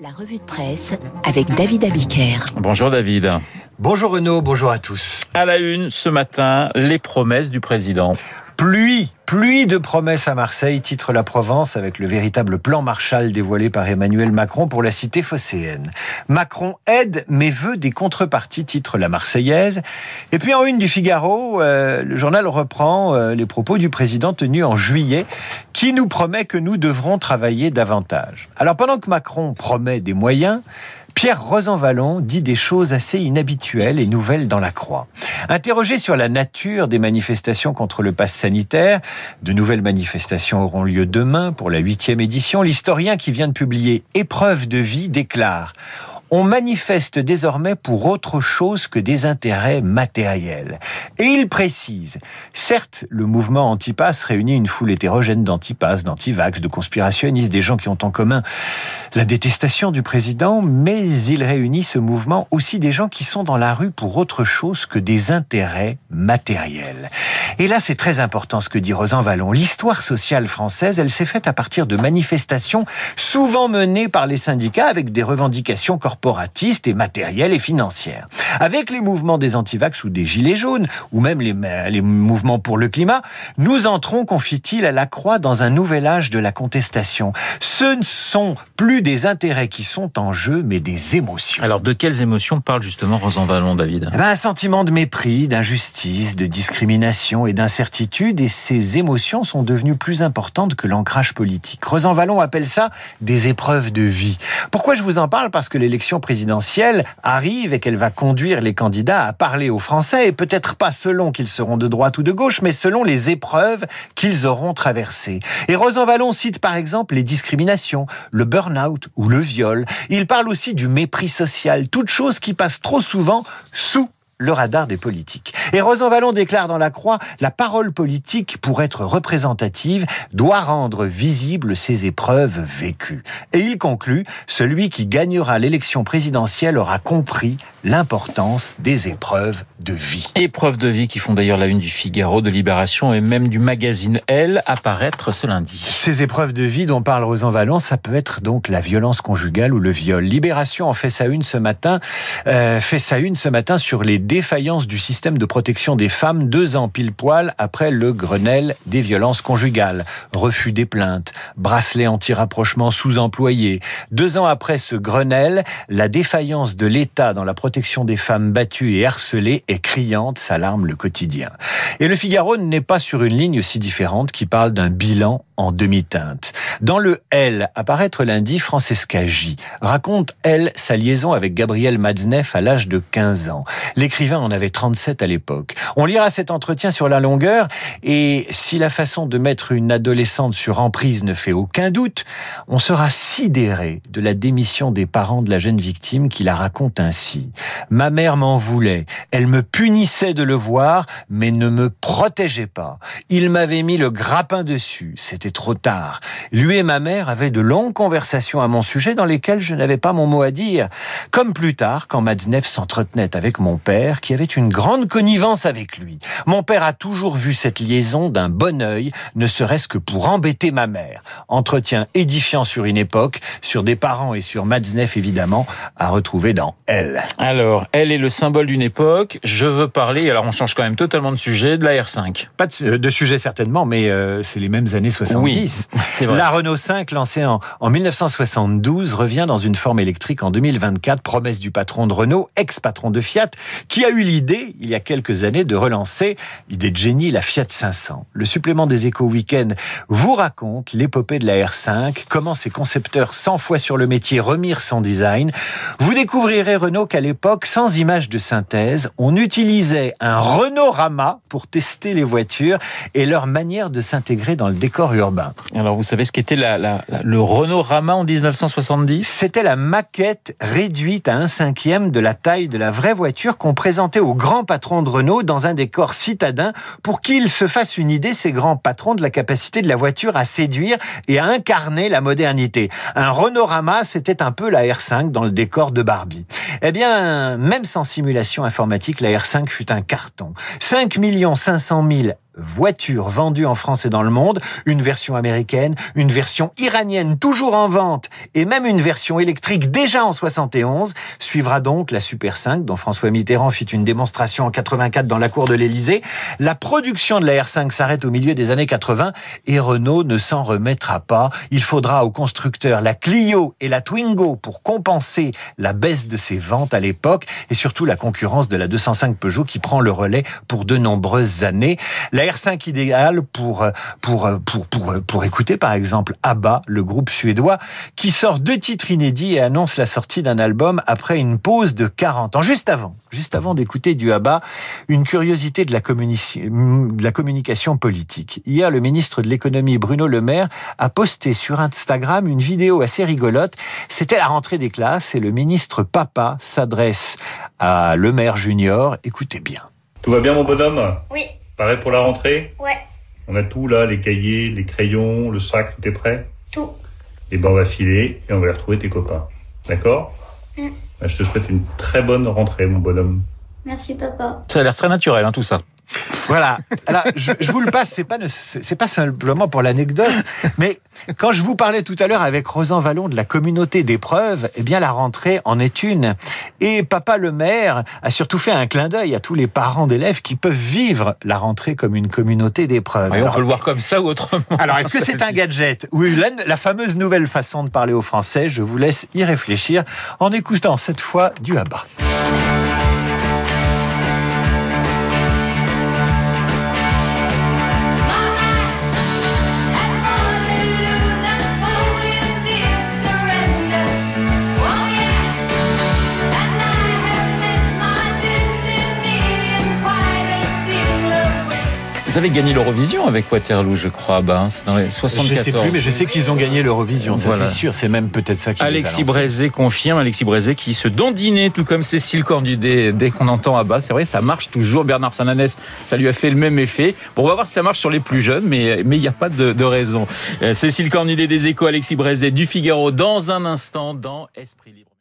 La revue de presse avec David Abiker. Bonjour David. Bonjour Renaud, bonjour à tous. À la une ce matin, les promesses du président. Pluie, pluie de promesses à Marseille, titre La Provence, avec le véritable plan Marshall dévoilé par Emmanuel Macron pour la cité phocéenne. Macron aide mais veut des contreparties, titre La Marseillaise. Et puis en une du Figaro, euh, le journal reprend euh, les propos du président tenus en juillet, qui nous promet que nous devrons travailler davantage. Alors pendant que Macron promet des moyens, Pierre Rosanvallon dit des choses assez inhabituelles et nouvelles dans la croix. Interrogé sur la nature des manifestations contre le pass sanitaire, de nouvelles manifestations auront lieu demain pour la huitième édition, l'historien qui vient de publier Épreuve de vie déclare on manifeste désormais pour autre chose que des intérêts matériels. Et il précise, certes, le mouvement antipass réunit une foule hétérogène d'antipass, d'antivax, de conspirationnistes, des gens qui ont en commun la détestation du président, mais il réunit ce mouvement aussi des gens qui sont dans la rue pour autre chose que des intérêts matériels. Et là, c'est très important ce que dit Rosan Vallon. L'histoire sociale française, elle s'est faite à partir de manifestations souvent menées par les syndicats avec des revendications corporelles corporatistes et matérielles et financières. Avec les mouvements des antivax ou des gilets jaunes, ou même les, les mouvements pour le climat, nous entrons, confie-t-il, à la croix dans un nouvel âge de la contestation. Ce ne sont plus des intérêts qui sont en jeu, mais des émotions. Alors, de quelles émotions parle justement Rosan Vallon, David? Eh ben, Un sentiment de mépris, d'injustice, de discrimination et d'incertitude, et ces émotions sont devenues plus importantes que l'ancrage politique. Rosan Vallon appelle ça des épreuves de vie. Pourquoi je vous en parle? Parce que l'élection présidentielle arrive et qu'elle va conduire les candidats à parler aux Français, et peut-être pas selon qu'ils seront de droite ou de gauche, mais selon les épreuves qu'ils auront traversées. Et Rosan Vallon cite par exemple les discriminations, le burn-out ou le viol. Il parle aussi du mépris social, toute chose qui passe trop souvent sous le radar des politiques. Et Vallon déclare dans la Croix, la parole politique, pour être représentative, doit rendre visibles ses épreuves vécues. Et il conclut, celui qui gagnera l'élection présidentielle aura compris l'importance des épreuves de vie. Épreuves de vie qui font d'ailleurs la une du Figaro, de Libération et même du magazine Elle apparaître ce lundi. Ces épreuves de vie dont parle Rosan Vallon, ça peut être donc la violence conjugale ou le viol. Libération en fait sa une ce matin, euh, fait sa une ce matin sur les défaillance du système de protection des femmes deux ans pile poil après le Grenelle des violences conjugales. Refus des plaintes, bracelet anti-rapprochement sous-employé. Deux ans après ce Grenelle, la défaillance de l'État dans la protection des femmes battues et harcelées est criante, s'alarme le quotidien. Et le Figaro n'est pas sur une ligne si différente qui parle d'un bilan en demi-teinte. Dans le L, apparaître lundi, Francesca J. raconte, elle, sa liaison avec Gabriel Matzneff à l'âge de 15 ans. L'écrivain en avait 37 à l'époque. On lira cet entretien sur la longueur, et si la façon de mettre une adolescente sur emprise ne fait aucun doute, on sera sidéré de la démission des parents de la jeune victime qui la raconte ainsi. Ma mère m'en voulait, elle me punissait de le voir, mais ne me protégeait pas. Il m'avait mis le grappin dessus, c'était trop tard. Lui et ma mère avaient de longues conversations à mon sujet dans lesquelles je n'avais pas mon mot à dire. Comme plus tard, quand Matzneff s'entretenait avec mon père, qui avait une grande connivence avec lui. Mon père a toujours vu cette liaison d'un bon œil, ne serait-ce que pour embêter ma mère. Entretien édifiant sur une époque, sur des parents et sur Matzneff évidemment, à retrouver dans Elle. Alors, Elle est le symbole d'une époque. Je veux parler, alors on change quand même totalement de sujet, de la R5. Pas de, sujet certainement, mais euh, c'est les mêmes années 70. Oui, c'est vrai. La Renault 5, lancée en, en 1972, revient dans une forme électrique en 2024, promesse du patron de Renault, ex-patron de Fiat, qui a eu l'idée, il y a quelques années, de relancer, idée de génie, la Fiat 500. Le supplément des échos week-end vous raconte l'épopée de la R5, comment ses concepteurs 100 fois sur le métier remirent son design. Vous découvrirez Renault qu'à l'époque, sans image de synthèse, on utilisait un Renault Rama pour tester les voitures et leur manière de s'intégrer dans le décor urbain. Alors vous savez ce qu'était la, le Renault Rama en 1970 C'était la maquette réduite à un cinquième de la taille de la vraie voiture qu'on présentait au grand patron de Renault dans un décor citadin pour qu'il se fasse une idée, ces grands patrons, de la capacité de la voiture à séduire et à incarner la modernité. Un Renault-Rama, c'était un peu la R5 dans le décor de Barbie. Eh bien, même sans simulation informatique, la R5 fut un carton. 5 500 000 voitures vendues en France et dans le monde, une version américaine, une version iranienne toujours en vente et même une version électrique déjà en 71. Suivra donc la Super 5 dont François Mitterrand fit une démonstration en 84 dans la cour de l'Élysée. La production de la R5 s'arrête au milieu des années 80 et Renault ne s'en remettra pas. Il faudra aux constructeurs la Clio et la Twingo pour compenser la baisse de ses ventes à l'époque et surtout la concurrence de la 205 Peugeot qui prend le relais pour de nombreuses années. R5 idéale pour, pour, pour, pour, pour écouter par exemple ABBA, le groupe suédois, qui sort deux titres inédits et annonce la sortie d'un album après une pause de 40 ans. Juste avant, juste avant d'écouter du ABBA, une curiosité de la, de la communication politique. Hier, le ministre de l'économie Bruno Le Maire a posté sur Instagram une vidéo assez rigolote. C'était la rentrée des classes et le ministre Papa s'adresse à Le Maire Junior. Écoutez bien. Tout va bien mon bonhomme? Oui. Pareil pour la rentrée Ouais. On a tout là, les cahiers, les crayons, le sac, tout est prêt Tout. Et ben on va filer et on va aller retrouver tes copains. D'accord Mm. Ben, Je te souhaite une très bonne rentrée mon bonhomme. Merci papa. Ça a l'air très naturel, hein, tout ça. Voilà. Alors, je, je vous le passe, c'est pas, c'est pas simplement pour l'anecdote, mais quand je vous parlais tout à l'heure avec Rosan Vallon de la communauté d'épreuves, eh bien, la rentrée en est une. Et papa le maire a surtout fait un clin d'œil à tous les parents d'élèves qui peuvent vivre la rentrée comme une communauté d'épreuves. On peut le voir comme ça ou autrement. Alors, est-ce que c'est un gadget? Oui, la, la fameuse nouvelle façon de parler au français, je vous laisse y réfléchir en écoutant cette fois du Abba. Vous avez gagné l'Eurovision avec Waterloo, je crois, c'est dans les 74. Je sais plus, mais je sais qu'ils ont gagné l'Eurovision, ça Voilà. c'est sûr. C'est même peut-être ça qui Alexis. Brézé confirme, Alexis Brézé qui se dandinait tout comme Cécile Cornudet dès qu'on entend à bas. C'est vrai, ça marche toujours. Bernard Sananès, ça lui a fait le même effet. Bon, on va voir si ça marche sur les plus jeunes, mais mais il n'y a pas de, de raison. Euh, Cécile Cornudet des Échos, Alexis Brézé du Figaro dans un instant dans Esprit Libre.